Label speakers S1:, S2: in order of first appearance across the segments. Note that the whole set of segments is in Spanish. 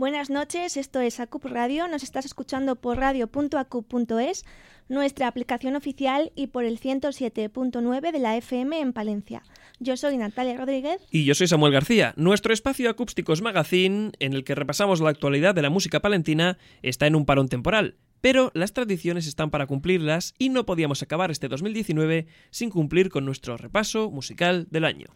S1: Buenas noches, esto es ACUP Radio, nos estás escuchando por radio.acup.es, nuestra aplicación oficial y por el 107.9 de la FM en Palencia. Yo soy Natalia Rodríguez.
S2: Y yo soy Samuel García. Nuestro espacio Acústicos Magazine, en el que repasamos la actualidad de la música palentina, está en un parón temporal. Pero las tradiciones están para cumplirlas y no podíamos acabar este 2019 sin cumplir con nuestro repaso musical del año.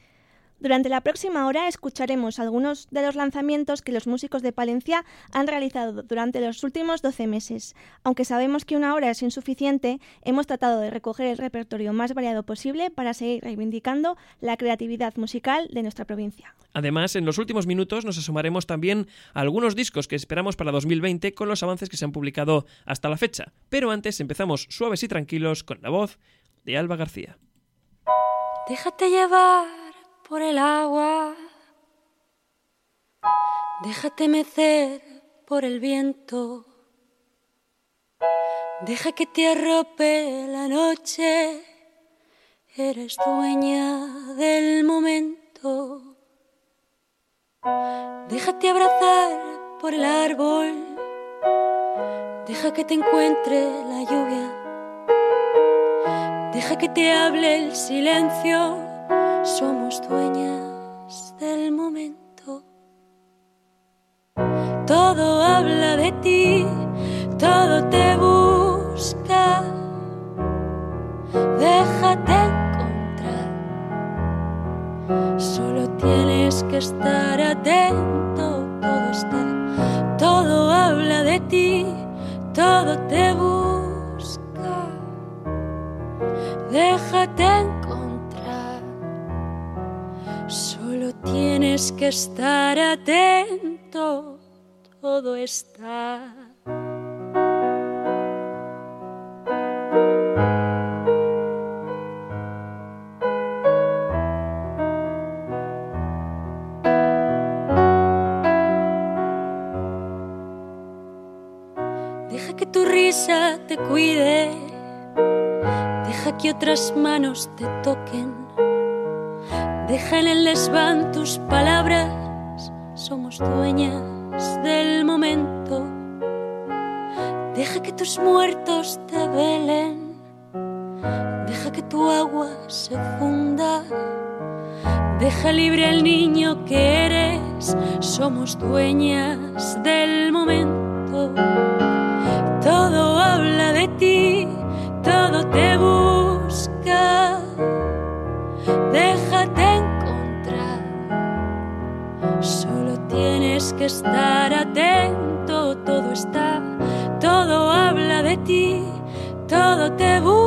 S1: Durante la próxima hora escucharemos algunos de los lanzamientos que los músicos de Palencia han realizado durante los últimos 12 meses. Aunque sabemos que una hora es insuficiente, hemos tratado de recoger el repertorio más variado posible para seguir reivindicando la creatividad musical de nuestra provincia.
S2: Además, en los últimos minutos nos asomaremos también a algunos discos que esperamos para 2020 con los avances que se han publicado hasta la fecha. Pero antes empezamos suaves y tranquilos con la voz de Alba García.
S3: Déjate llevar por el agua. Déjate mecer por el viento. Deja que te arrope la noche. Eres dueña del momento. Déjate abrazar por el árbol. Deja que te encuentre la lluvia. Deja que te hable el silencio somos dueñas del momento. Todo habla de ti, todo te busca. Déjate encontrar, solo tienes que estar atento. Todo está, todo habla de ti, todo te busca. Déjate encontrar Tienes que estar atento, todo está. Deja que tu risa te cuide, deja que otras manos te toquen Deja en el desván tus palabras, somos dueñas del momento. Deja que tus muertos te velen, deja que tu agua se funda. Deja libre al niño que eres, somos dueñas del momento. Todo habla de ti, todo te busca. que estar atento, todo está, todo habla de ti, todo te busca.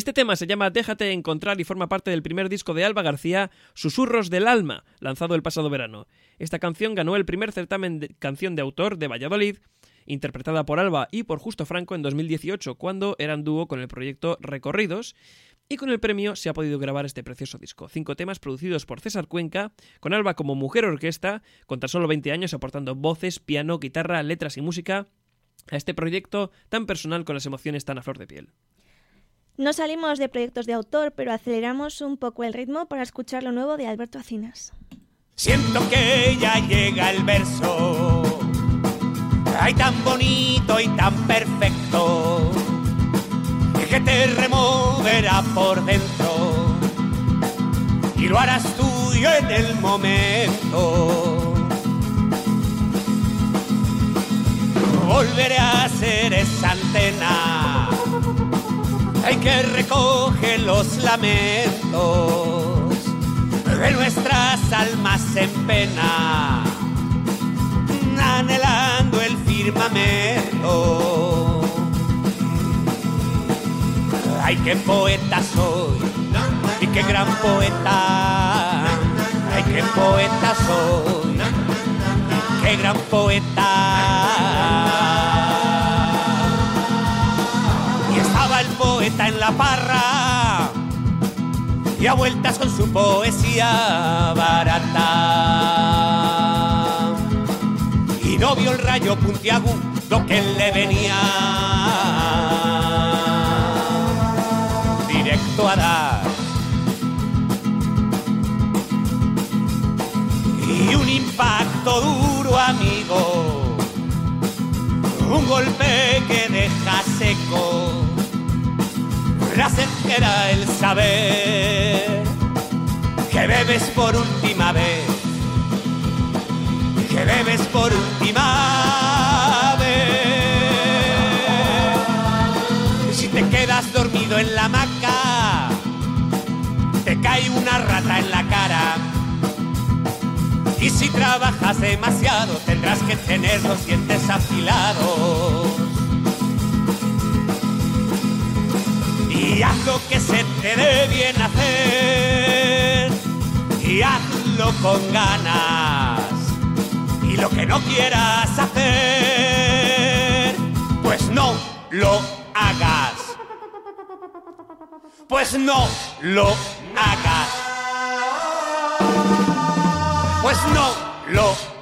S2: Este tema se llama Déjate encontrar y forma parte del primer disco de Alba García, Susurros del Alma, lanzado el pasado verano. Esta canción ganó el primer certamen de canción de autor de Valladolid, interpretada por Alba y por Justo Franco en 2018, cuando eran dúo con el proyecto Recorridos, y con el premio se ha podido grabar este precioso disco. Cinco temas producidos por César Cuenca, con Alba como mujer orquesta, con tan solo 20 años aportando voces, piano, guitarra, letras y música a este proyecto tan personal con las emociones tan a flor de piel.
S1: No salimos de proyectos de autor, pero aceleramos un poco el ritmo para escuchar lo nuevo de Alberto Acinas.
S4: Siento que ya llega el verso, ay tan bonito y tan perfecto, que te removerá por dentro y lo harás tuyo en el momento. Volveré a ser esa antena hay que recoge los lamentos de nuestras almas en pena, anhelando el firmamento. Ay, qué poeta soy y qué gran poeta. Ay, qué poeta soy y qué gran poeta. En la parra y a vueltas con su poesía barata. Y no vio el rayo puntiagudo que le venía directo a dar. Y un impacto duro, amigo, un golpe que deja seco era el saber que bebes por última vez, que bebes por última vez. Si te quedas dormido en la hamaca, te cae una rata en la cara. Y si trabajas demasiado, tendrás que tener los dientes afilados. Y haz lo que se te dé bien hacer. Y hazlo con ganas y lo que no quieras hacer. Pues no lo hagas. Pues no lo hagas. Pues no lo hagas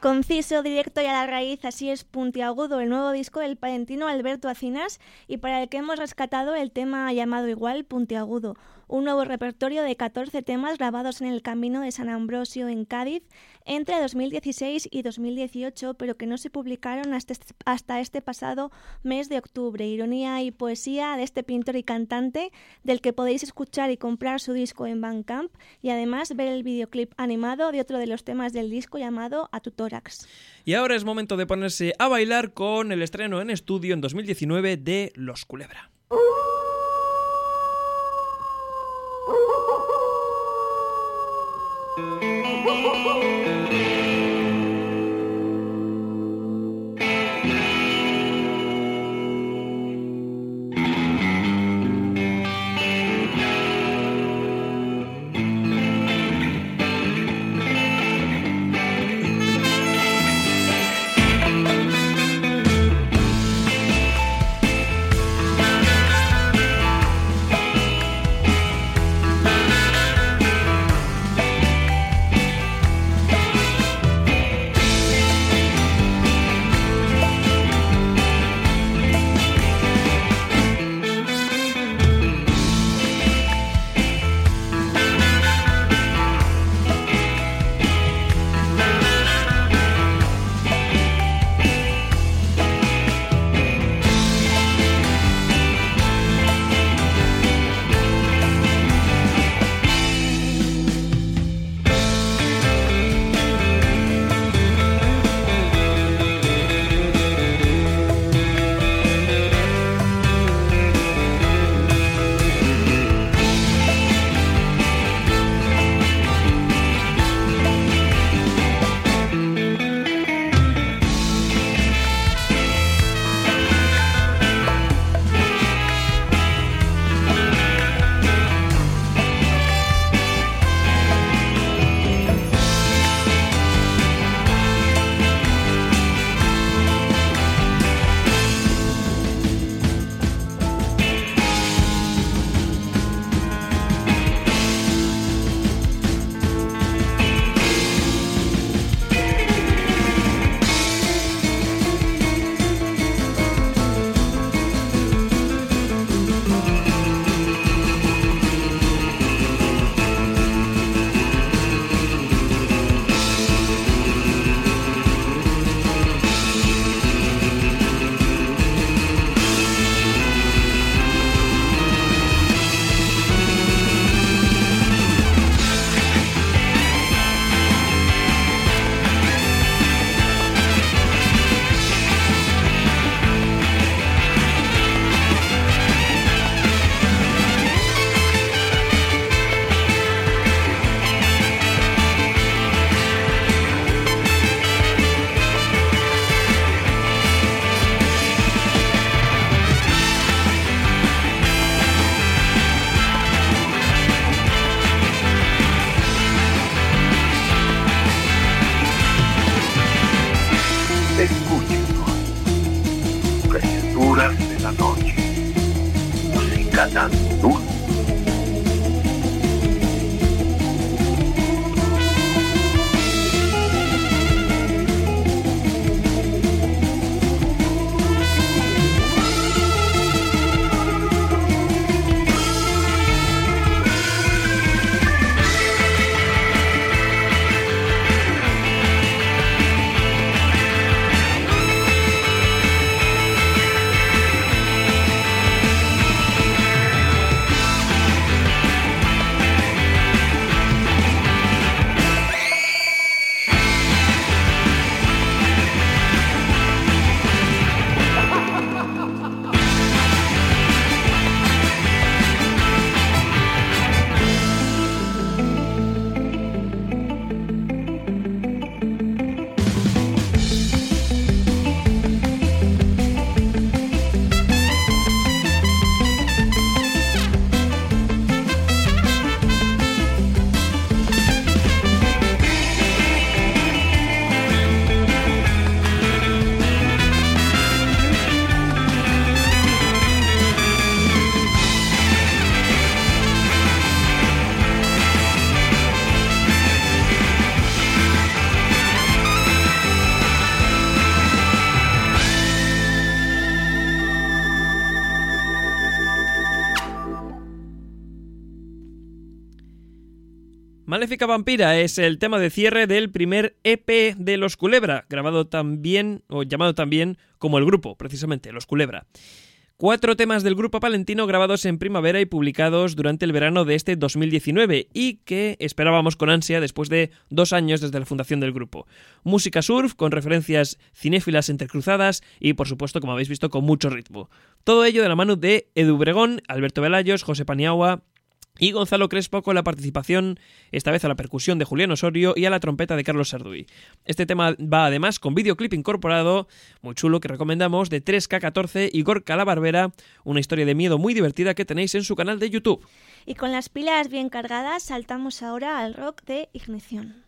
S1: Conciso, directo y a la raíz, así es puntiagudo el nuevo disco del palentino Alberto Acinas y para el que hemos rescatado el tema llamado igual puntiagudo, un nuevo repertorio de 14 temas grabados en el Camino de San Ambrosio en Cádiz entre 2016 y 2018, pero que no se publicaron hasta este, hasta este pasado mes de octubre. Ironía y poesía de este pintor y cantante, del que podéis escuchar y comprar su disco en Bandcamp y además ver el videoclip animado de otro de los temas del disco llamado A tu tórax.
S2: Y ahora es momento de ponerse a bailar con el estreno en estudio en 2019 de Los Culebra. Maléfica Vampira es el tema de cierre del primer EP de Los Culebra, grabado también, o llamado también como el grupo, precisamente, Los Culebra. Cuatro temas del grupo palentino grabados en primavera y publicados durante el verano de este 2019 y que esperábamos con ansia después de dos años desde la fundación del grupo. Música surf con referencias cinéfilas entrecruzadas y por supuesto, como habéis visto, con mucho ritmo. Todo ello de la mano de Edu Bregón, Alberto Velayos, José Paniagua, y Gonzalo Crespo con la participación, esta vez a la percusión de Julián Osorio y a la trompeta de Carlos Sarduy. Este tema va además con videoclip incorporado, muy chulo que recomendamos, de 3K14 y Gorka la Barbera, una historia de miedo muy divertida que tenéis en su canal de YouTube.
S5: Y con las pilas bien cargadas, saltamos ahora al rock de ignición.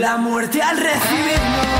S6: La muerte al recibirnos.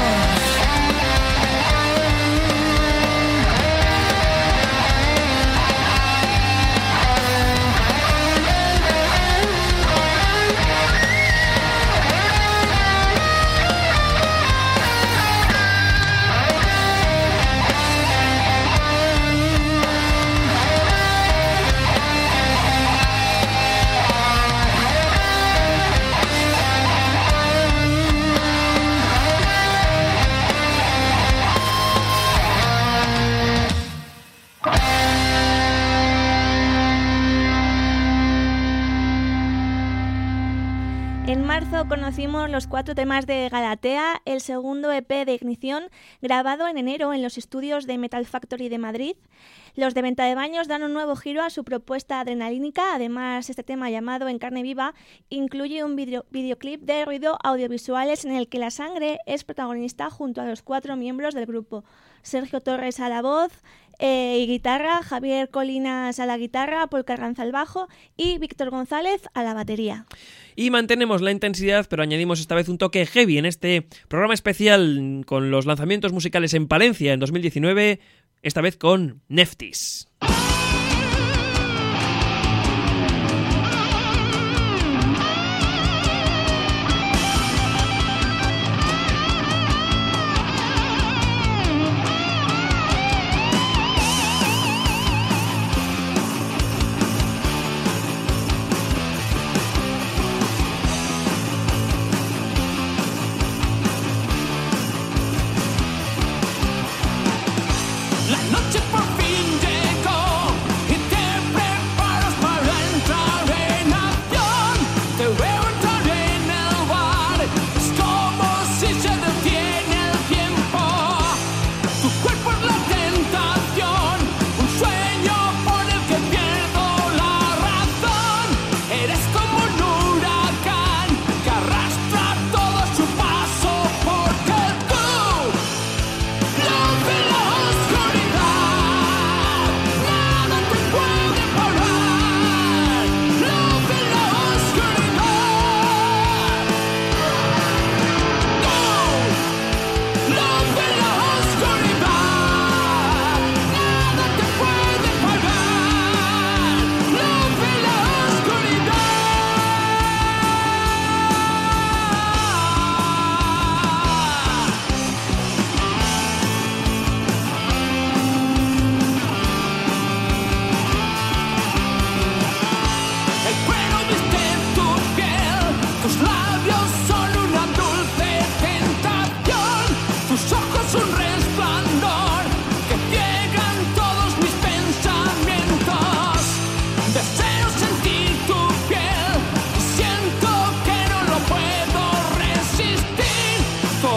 S1: Conocimos los cuatro temas de Galatea, el segundo EP de Ignición, grabado en enero en los estudios de Metal Factory de Madrid. Los de Venta de Baños dan un nuevo giro a su propuesta adrenalínica. Además, este tema llamado En carne viva incluye un videoclip de ruido audiovisuales en el que la sangre es protagonista junto a los cuatro miembros del grupo. Sergio Torres a la voz, eh, y guitarra, Javier Colinas a la guitarra, Paul Carranza al bajo y Víctor González a la batería.
S5: Y mantenemos la intensidad, pero añadimos esta vez un toque heavy en este programa especial con los lanzamientos musicales en Palencia en 2019, esta vez con Neftis.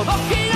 S2: okay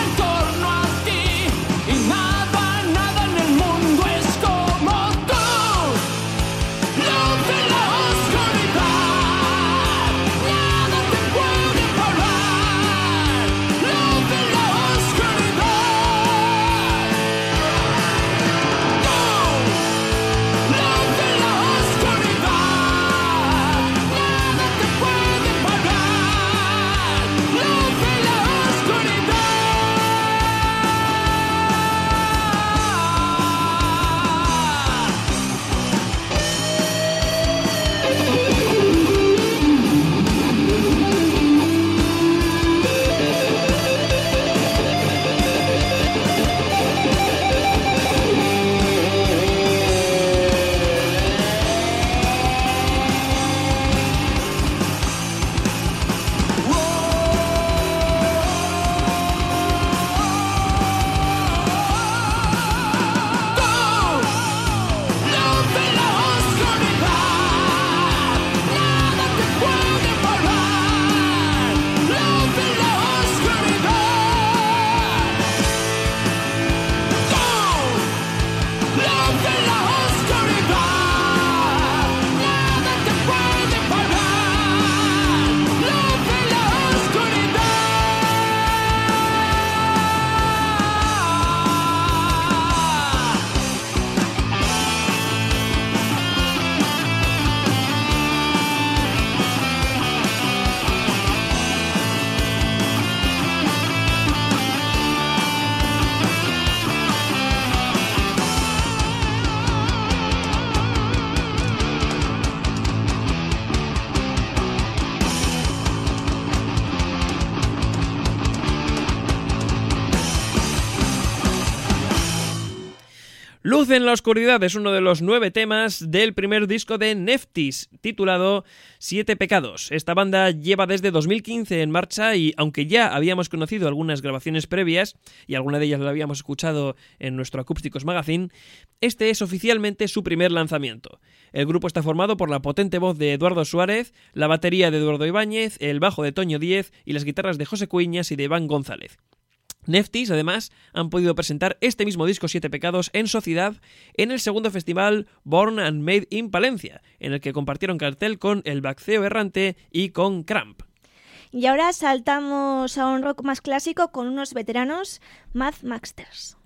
S2: Luz en la oscuridad es uno de los nueve temas del primer disco de Neftis, titulado Siete Pecados. Esta banda lleva desde 2015 en marcha y aunque ya habíamos conocido algunas grabaciones previas, y alguna de ellas la habíamos escuchado en nuestro Acústicos Magazine, este es oficialmente su primer lanzamiento. El grupo está formado por la potente voz de Eduardo Suárez, la batería de Eduardo Ibáñez, el bajo de Toño Díez y las guitarras de José Cuiñas y de Iván González. Neftis, además, han podido presentar este mismo disco Siete Pecados en Sociedad en el segundo festival Born and Made in Palencia, en el que compartieron cartel con El Bacceo Errante y con Cramp.
S7: Y ahora saltamos a un rock más clásico con unos veteranos, Mad Maxters.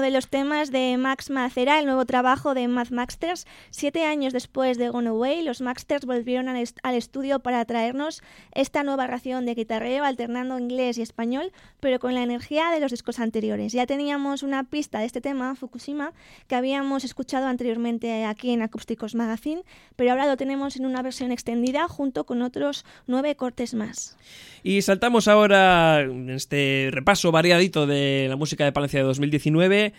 S1: De los temas Max Macera, el nuevo trabajo de Math Maxters. Siete años después de Gone Away, los Maxters volvieron al, estudio para traernos esta nueva ración de guitarreo alternando inglés y español, pero con la energía de los discos anteriores. Ya teníamos una pista de este tema, Fukushima, que habíamos escuchado anteriormente aquí en Acústicos Magazine, pero ahora lo tenemos en una versión extendida junto con otros nueve cortes más.
S8: Y saltamos ahora este repaso variadito de la música de Palencia de 2019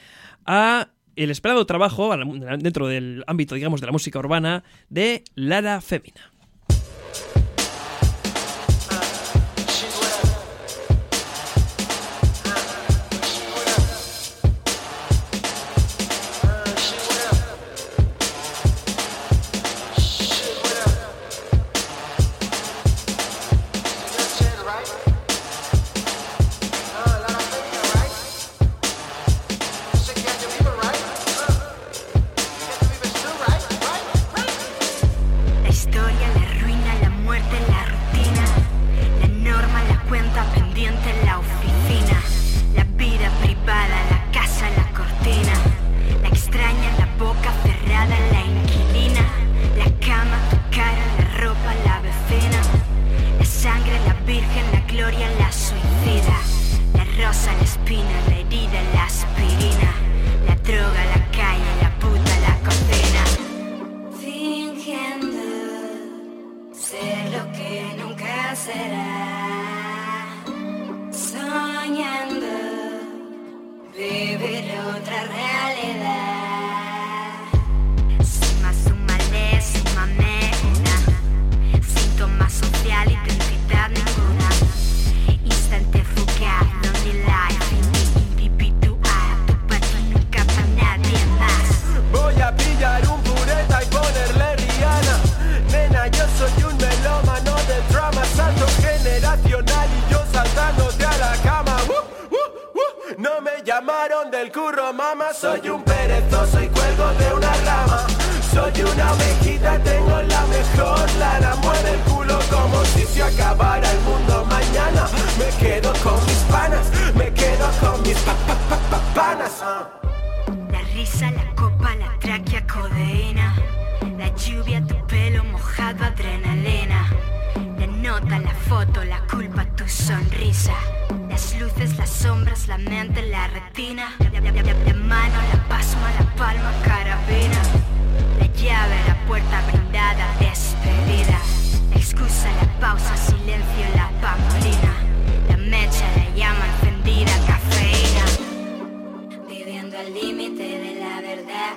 S8: a el esperado trabajo dentro del ámbito, digamos, de la música urbana de Lara con mis
S9: panas, me quedo con mis pa, pa, pa, pa panas.
S8: La risa, la copa, la tráquea, codeína. La lluvia, tu pelo mojado, adrenalina. La nota, la foto, la culpa, tu sonrisa. Las luces, las sombras, la mente, la retina. La, mano, la pasma, la palma, carabina. La llave, la puerta brindada, despedida. La excusa, la pausa, silencio, la pamolina mecha la llama encendida, cafeína. Viviendo al límite de la verdad.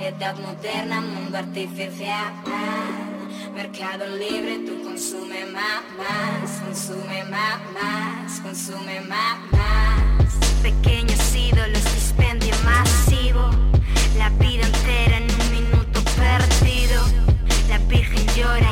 S8: Edad moderna, mundo artificial. Mercado libre, tú consume más, más, consume más, más, consume más, más. Pequeños ídolos, dispendio masivo. La vida entera en un minuto perdido. La virgen llora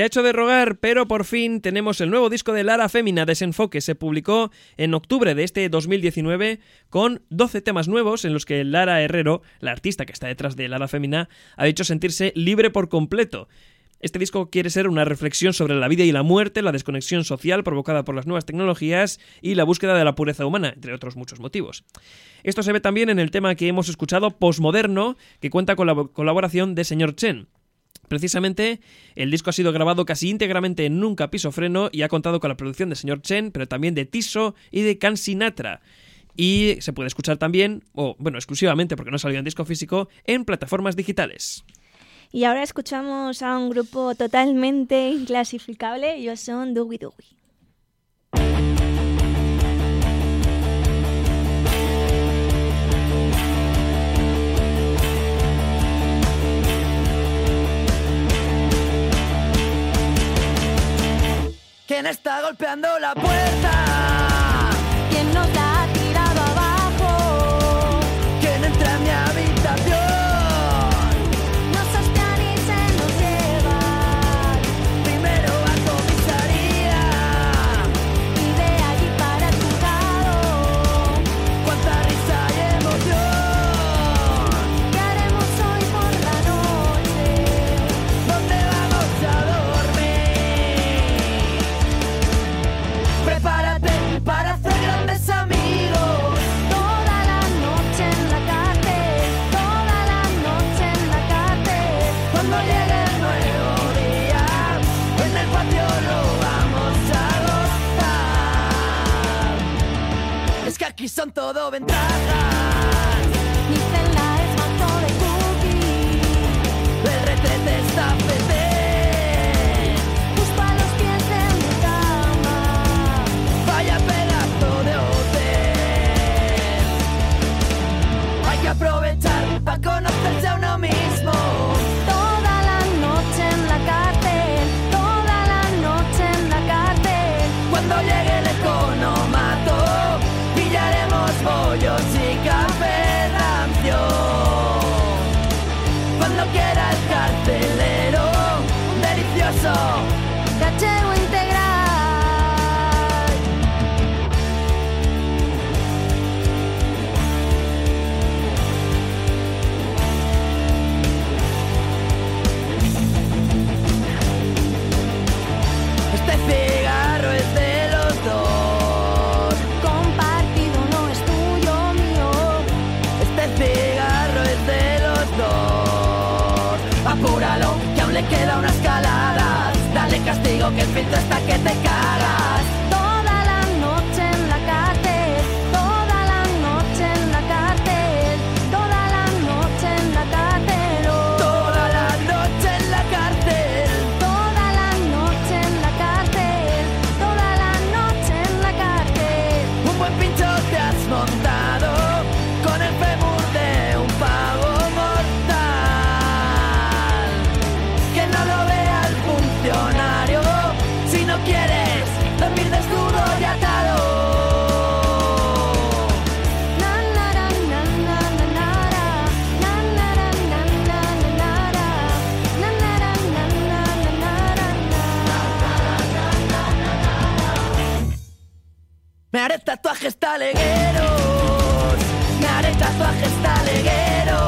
S8: ha hecho de rogar, pero por fin tenemos el nuevo disco de Lara Fémina, Desenfoque. Se publicó en octubre de este 2019 con 12 temas nuevos en los que Lara Herrero, la artista que está detrás de Lara Fémina, ha dicho sentirse libre por completo. Este disco quiere ser una reflexión sobre la vida y la muerte, la desconexión social provocada por las nuevas tecnologías y la búsqueda de la pureza humana, entre otros muchos motivos. Esto se ve también en el tema que hemos escuchado, Postmoderno, que cuenta con la colaboración de Señor Chen. Precisamente, el disco ha sido grabado casi íntegramente en un capisofreno y ha contado con la producción de Señor Chen, pero también de Tiso y de Can Sinatra. Y se puede escuchar también, o bueno, exclusivamente porque no salió en disco físico, en plataformas digitales.
S1: Y ahora escuchamos a un grupo totalmente inclasificable, ellos son Doogie Doogie.
S10: ¿Quién está golpeando la puerta? Aquí son todo ventajas. Me haré tatuajes talegueros. Me haré tatuajes talegueros.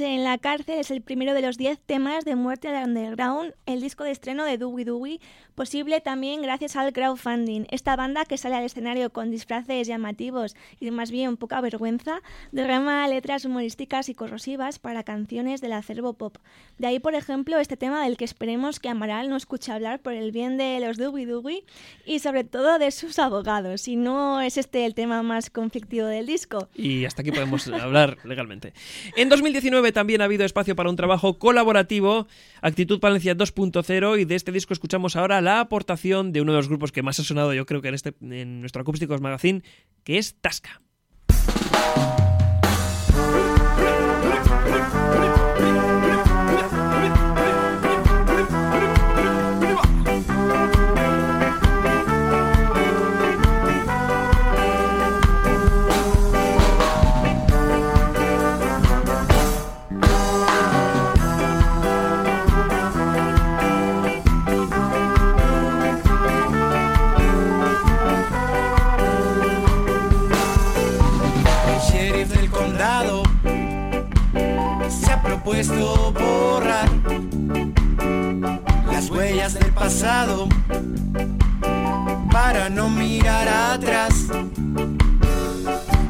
S1: En la cárcel es el primero de los 10 temas de Muerte al Underground, el disco de estreno de Dewey Dewey, posible también gracias al crowdfunding. Esta banda que sale al escenario con disfraces llamativos y más bien poca vergüenza, derrama letras humorísticas y corrosivas para canciones del acervo pop. De ahí, por ejemplo, este tema del que esperemos que Amaral no escuche hablar por el bien de los Dewey Dewey y sobre todo de sus abogados, si no es este el tema más conflictivo del disco.
S2: Y hasta aquí podemos hablar legalmente. En 2019 también ha habido espacio para un trabajo colaborativo, Actitud Palencia 2.0, y de este disco escuchamos ahora la aportación de uno de los grupos que más ha sonado, yo creo que en, este, en nuestro Acústicos Magazine, que es Tasca.
S5: Borrar las huellas del pasado para no mirar atrás,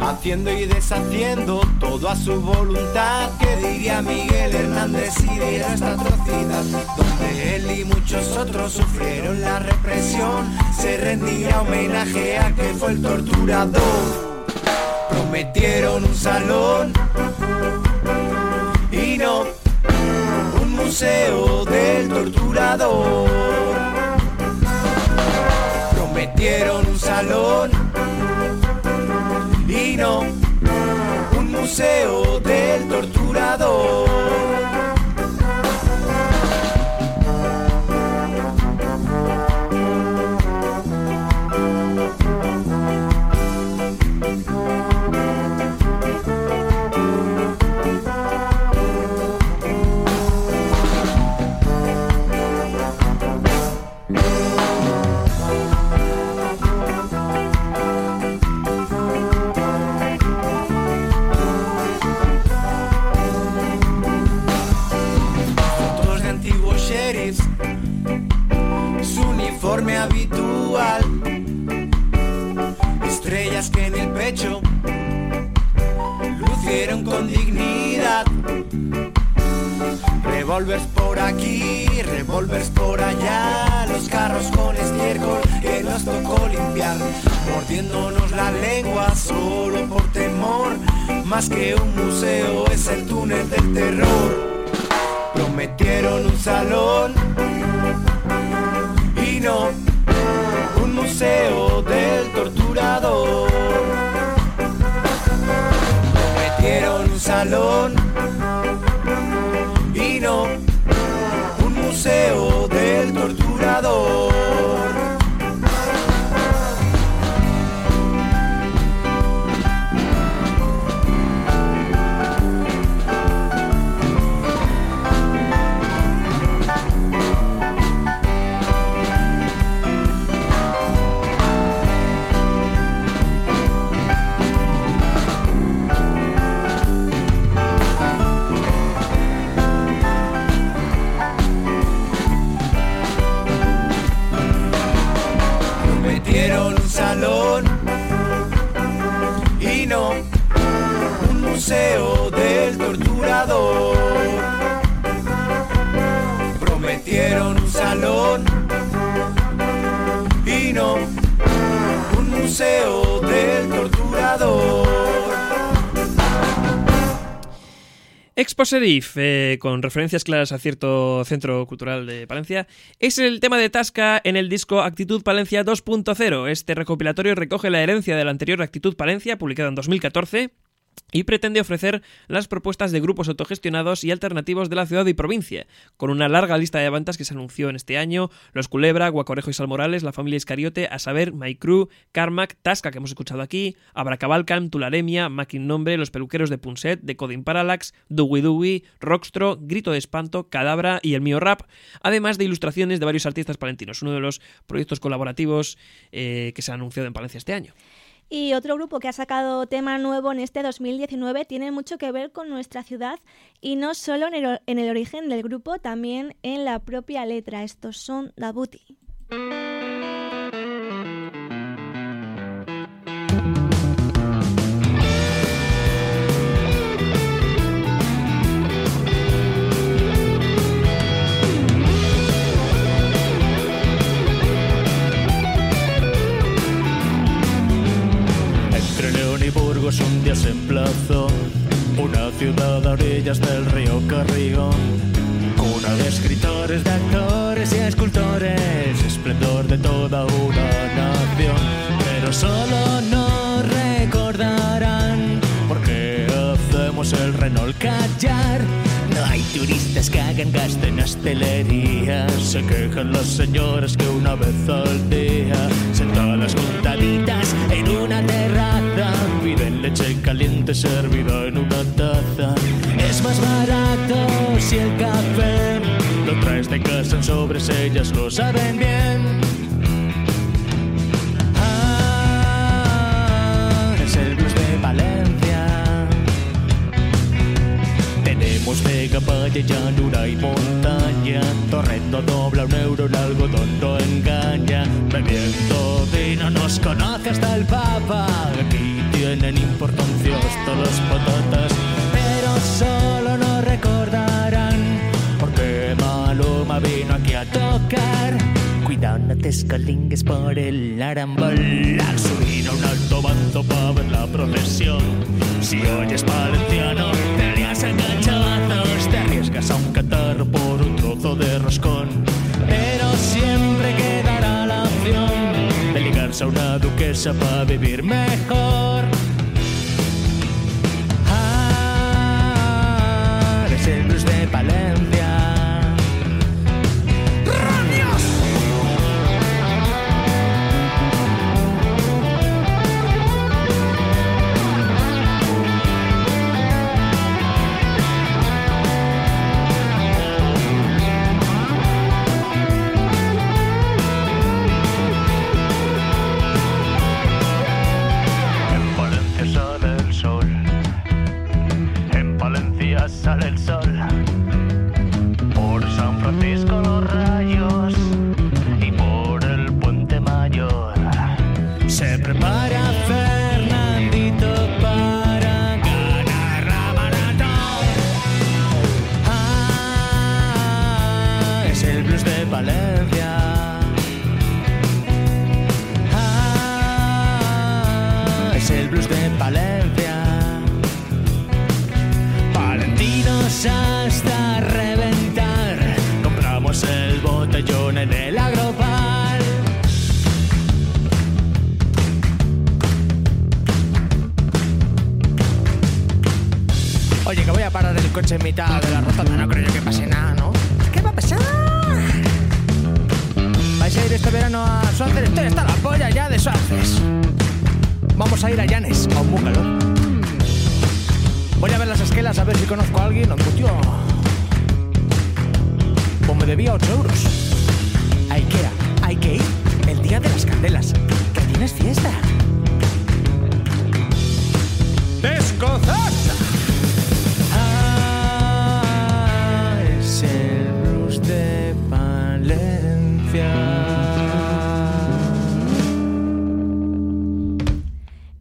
S5: haciendo y deshaciendo todo a su voluntad. Que diría Miguel Hernández si viera esta atrocidad, donde él y muchos otros sufrieron la represión, se rendía homenaje a que fue el torturador prometieron un salón un museo del torturador. Prometieron un salón y no un museo del torturador. Revolvers por aquí, revolvers por allá, los carros con estiércol que nos tocó limpiar, mordiéndonos la lengua solo por temor, más que un museo es el túnel del terror. Prometieron un salón y no un museo del torturador. un salón museo del torturador.
S2: Exposerif, eh, con referencias claras a cierto centro cultural de Palencia, es el tema de Tasca en el disco Actitud Palencia 2.0. Este recopilatorio recoge la herencia de la anterior Actitud Palencia, publicada en 2014, y pretende ofrecer las propuestas de grupos autogestionados y alternativos de la ciudad y provincia, con una larga lista de bandas que se anunció en este año, Los Culebra, Guacorejo y Salmorales, La Familia Iscariote, a saber, My Crew, Carmack, Tasca, que hemos escuchado aquí, Abracabalcan, Tularemia, Mackin Nombre, Los Peluqueros de Punset, Decoding Parallax, Dewey Dewey, Rockstro, Grito de Espanto, Cadabra y El Mío Rap, además de ilustraciones de varios artistas palentinos, uno de los proyectos colaborativos eh, que se ha anunciado en Palencia este año.
S1: Y otro grupo que ha sacado tema nuevo en este 2019 tiene mucho que ver con nuestra ciudad y no solo en el, en el origen del grupo, también en la propia letra. Estos son Dabuti.
S11: Sobres, ellas lo saben bien. Vega, valle, llanura y montaña. Torrendo dobla un euro, el algodón no engaña. Bebiendo vino nos conoce hasta el papa. Escalingues por el arambol. Subir a un alto bando para ver la procesión. Si oyes valenciano, te lias enganchados. Te arriesgas a un catarro por un trozo de roscón. Pero siempre quedará la opción de ligarse a una duquesa para vivir mejor. Ah, es el blues de Palencia.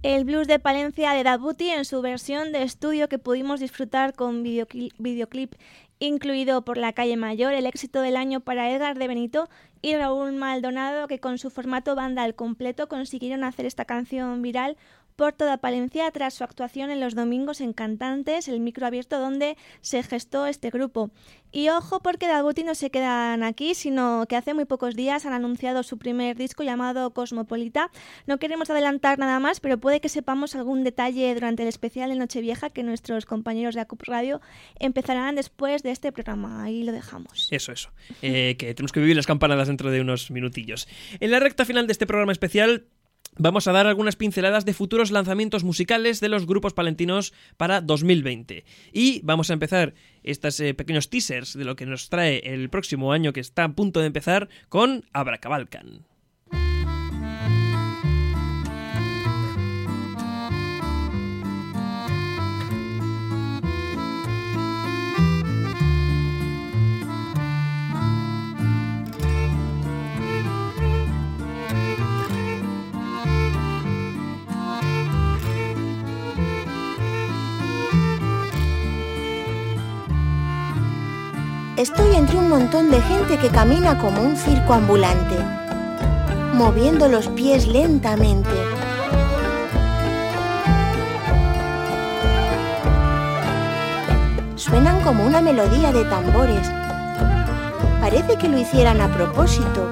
S11: El blues de
S1: Palencia de Dabuti en su versión de estudio que pudimos disfrutar con videocli- videoclip incluido por la calle Mayor, el éxito del año para Edgar de Benito y Raúl Maldonado que con su formato banda al completo consiguieron hacer esta canción viral por toda Palencia tras su actuación en los domingos en Cantantes, el micro abierto donde se gestó este grupo. Y ojo porque Dabuti no se quedan aquí, sino que hace muy pocos días han anunciado su primer disco llamado Cosmopolita. No queremos adelantar nada más, pero puede que sepamos algún detalle durante el especial de Nochevieja que nuestros compañeros de ACUP Radio empezarán después de este programa. Ahí lo dejamos.
S2: Eso, eso. Eh, que tenemos que vivir las campanadas dentro de unos minutillos. En la recta final de este programa especial vamos a dar algunas pinceladas de futuros lanzamientos musicales de los grupos palentinos para 2020. Y vamos a empezar estos eh, pequeños teasers de lo que nos trae el próximo año que está a punto de empezar con Abracabalcan.
S12: Estoy entre un montón de gente que camina como un circo ambulante, moviendo los pies lentamente. Suenan como una melodía de tambores. Parece que lo hicieran a propósito.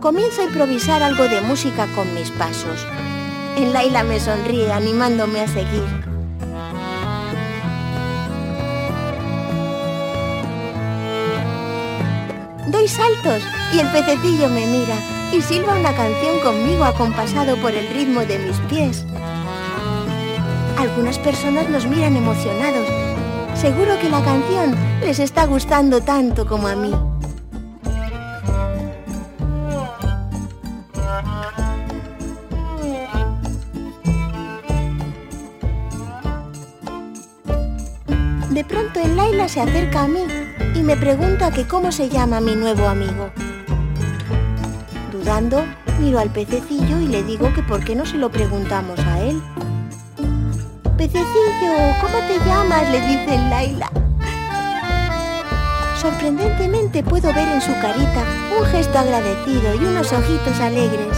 S12: Comienzo a improvisar algo de música con mis pasos. En Laila me sonríe animándome a seguir. Doy saltos y el pececillo me mira y silba una canción conmigo acompasado por el ritmo de mis pies. Algunas personas nos miran emocionados. Seguro que la canción les está gustando tanto como a mí. Se acerca a mí y me pregunta que cómo se llama mi nuevo amigo. Dudando, miro al pececillo y le digo que por qué no se lo preguntamos a él. Pececillo, ¿cómo te llamas? le dice Laila. Sorprendentemente puedo ver en su carita un gesto agradecido y unos ojitos alegres.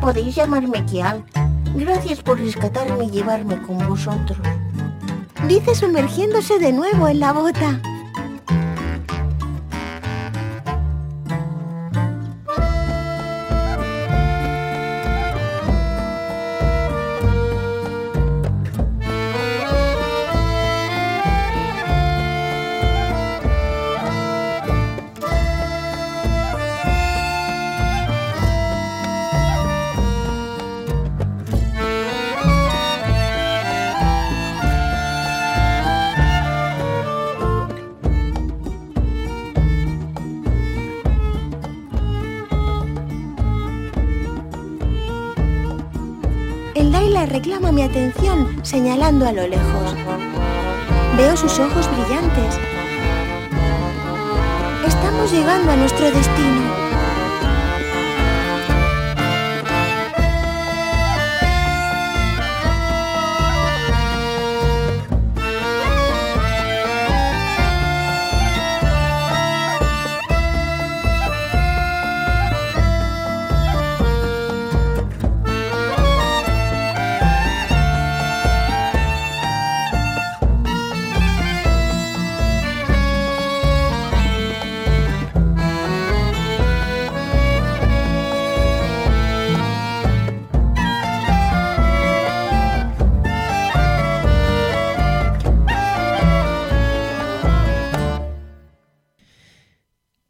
S12: Podéis llamarme Kial. Gracias por rescatarme y llevarme con vosotros. Dice sumergiéndose de nuevo en la bota. Reclama mi atención señalando a lo lejos. Veo sus ojos brillantes. Estamos llegando a nuestro destino.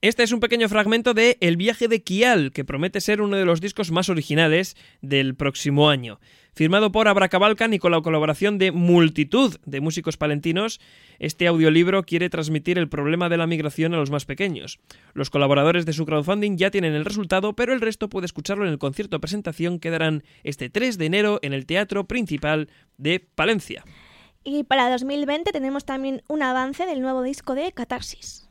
S2: Este es un pequeño fragmento de El viaje de Kial, que promete ser uno de los discos más originales del próximo año. Firmado por Abracabalcan y con la colaboración de multitud de músicos palentinos, este audiolibro quiere transmitir el problema de la migración a los más pequeños. Los colaboradores de su crowdfunding ya tienen el resultado, pero el resto puede escucharlo en el concierto presentación que darán este 3 de enero en el Teatro Principal de Palencia.
S13: Y para 2020 tenemos también un avance del nuevo disco de Catarsis.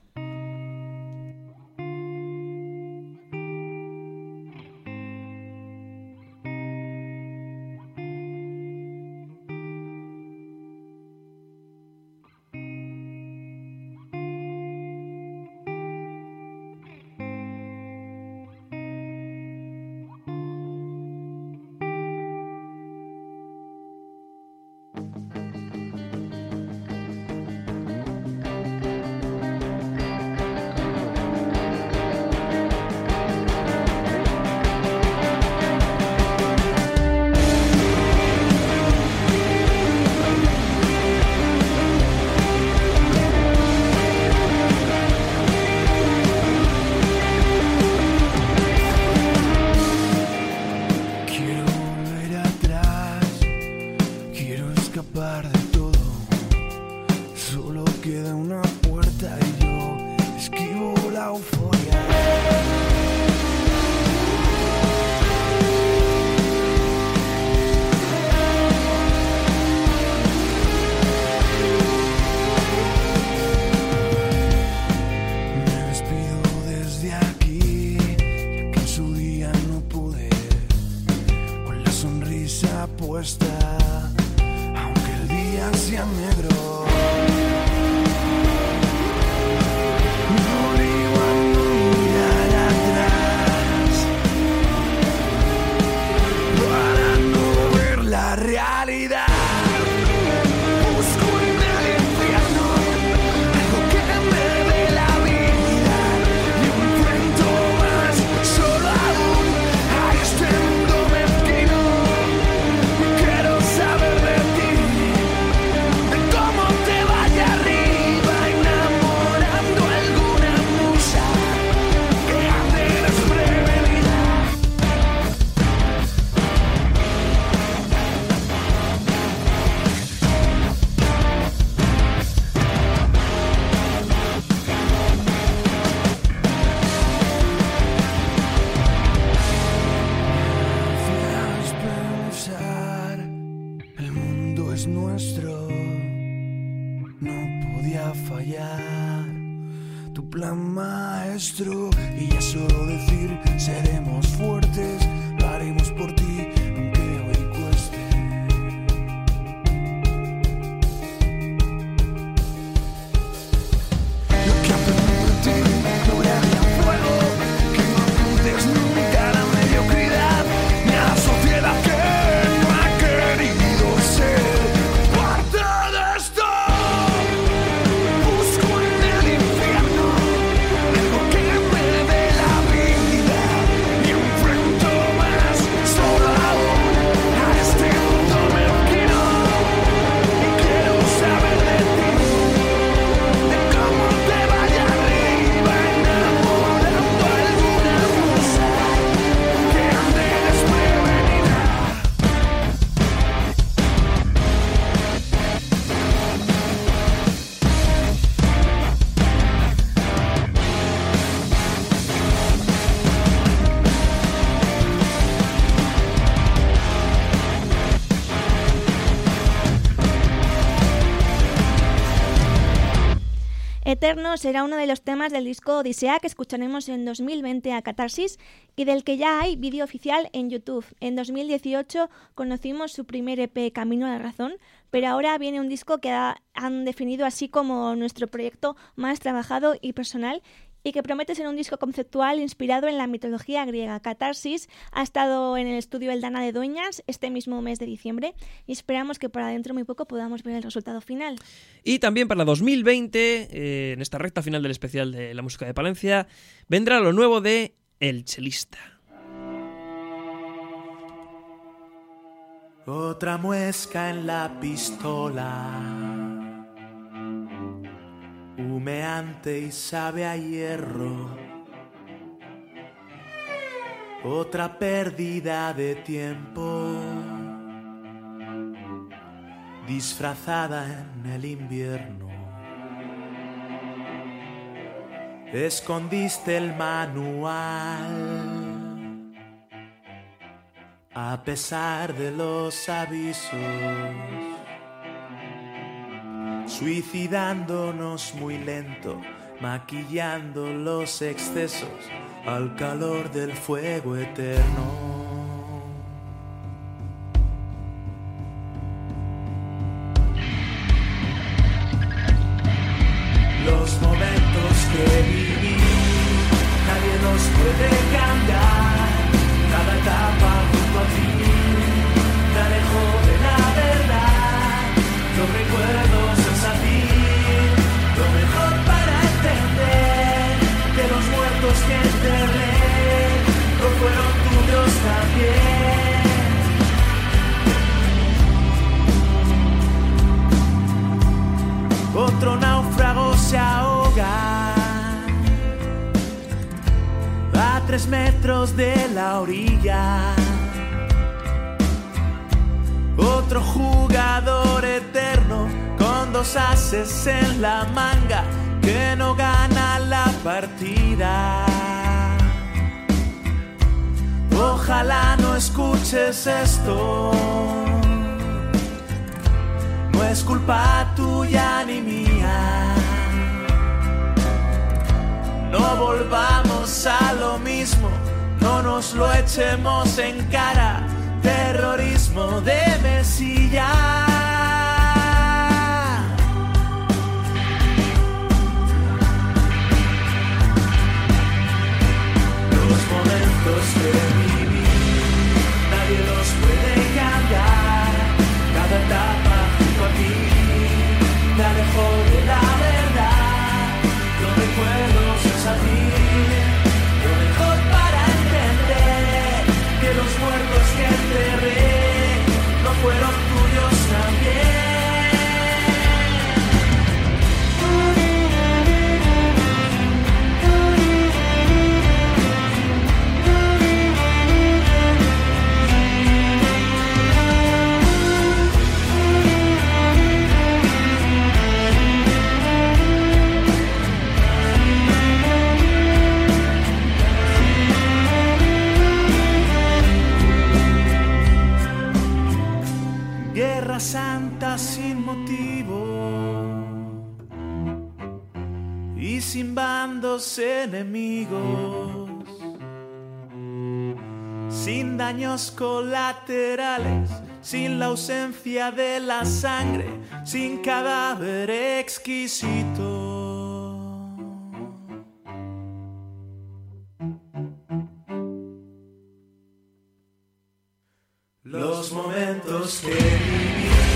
S14: Es nuestro. No podía fallar. Tu plan maestro y ya solo decir seremos fuertes
S1: Eterno será uno de los temas del disco Odisea que escucharemos en 2020 a Catarsis y del que ya hay vídeo oficial en YouTube. En 2018 conocimos su primer EP Camino a la Razón, pero ahora viene un disco que han definido así como nuestro proyecto más trabajado y personal y que promete ser un disco conceptual inspirado en la mitología griega. Catarsis ha estado en el estudio Eldana de Dueñas este mismo mes de diciembre y esperamos que para dentro muy poco podamos ver el resultado final.
S2: Y también para 2020, eh, en esta recta final del especial de la música de Palencia, vendrá lo nuevo de El Chelista.
S5: Otra muesca en la pistola humeante y sabe a hierro. Otra pérdida de tiempo, disfrazada en el invierno. Escondiste el manual a pesar de los avisos suicidándonos muy lento, maquillando los excesos al calor del fuego eterno. Escuches esto. No es culpa tuya ni mía. No volvamos a lo mismo, no nos lo echemos en cara. Terrorismo de mesilla. Los momentos que bandos enemigos, sin daños colaterales, sin la ausencia de la sangre, sin cadáver exquisito. Los momentos que viví,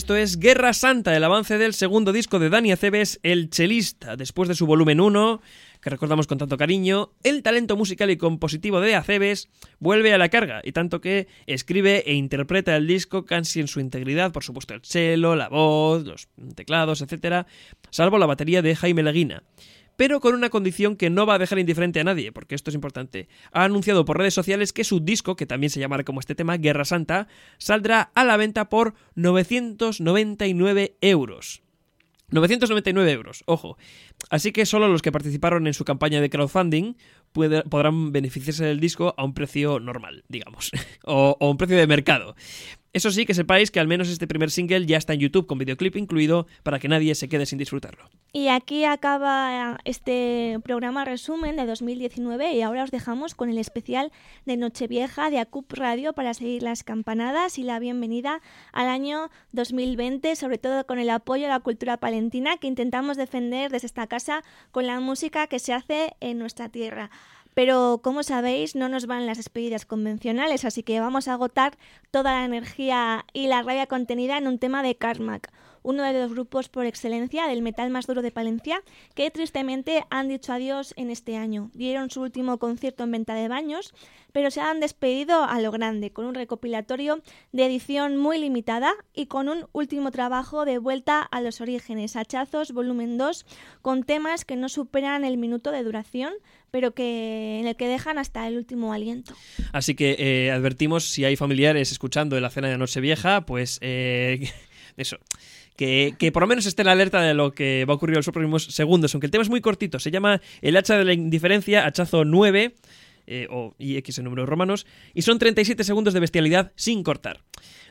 S2: Esto es Guerra Santa, el avance del segundo disco de Dani Aceves, El Chelista. Después de su volumen 1, que recordamos con tanto cariño, el talento musical y compositivo de Aceves vuelve a la carga, y tanto que escribe e interpreta el disco casi en su integridad, por supuesto el cello, la voz, los teclados, etc., salvo la batería de Jaime Leguina pero con una condición que no va a dejar indiferente a nadie, porque esto es importante. Ha anunciado por redes sociales que su disco, que también se llamará como este tema, Guerra Santa, saldrá a la venta por 999 euros. 999 euros, ojo. Así que solo los que participaron en su campaña de crowdfunding podrán beneficiarse del disco a un precio normal, digamos, o, o un precio de mercado. Eso sí, que sepáis que al menos este primer single ya está en YouTube con videoclip incluido para que nadie se quede sin disfrutarlo.
S1: Y aquí acaba este programa resumen de 2019 y ahora os dejamos con el especial de Nochevieja de ACUP Radio para seguir las campanadas y la bienvenida al año 2020, sobre todo con el apoyo a la cultura palentina que intentamos defender desde esta casa con la música que se hace en nuestra tierra. Pero como sabéis, no nos van las despedidas convencionales, así que vamos a agotar toda la energía y la rabia contenida en un tema de Carmack, uno de los grupos por excelencia del metal más duro de Palencia, que tristemente han dicho adiós en este año. Dieron su último concierto en venta de baños, pero se han despedido a lo grande, con un recopilatorio de edición muy limitada y con un último trabajo de vuelta a los orígenes, Hachazos volumen 2, con temas que no superan el minuto de duración, pero que en el que dejan hasta el último aliento.
S2: Así que eh, advertimos si hay familiares escuchando en la cena de Nochevieja, pues eh, eso. Que, que, por lo menos esté en alerta de lo que va a ocurrir en los próximos segundos, aunque el tema es muy cortito. Se llama El hacha de la indiferencia, hachazo 9, eh, o IX en números romanos, y son 37 segundos de bestialidad sin cortar.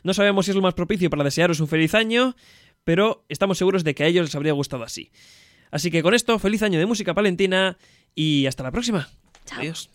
S2: No sabemos si es lo más propicio para desearos un feliz año, pero estamos seguros de que a ellos les habría gustado así. Así que con esto, feliz año de música palentina y hasta la próxima.
S1: Chao.
S2: Adiós.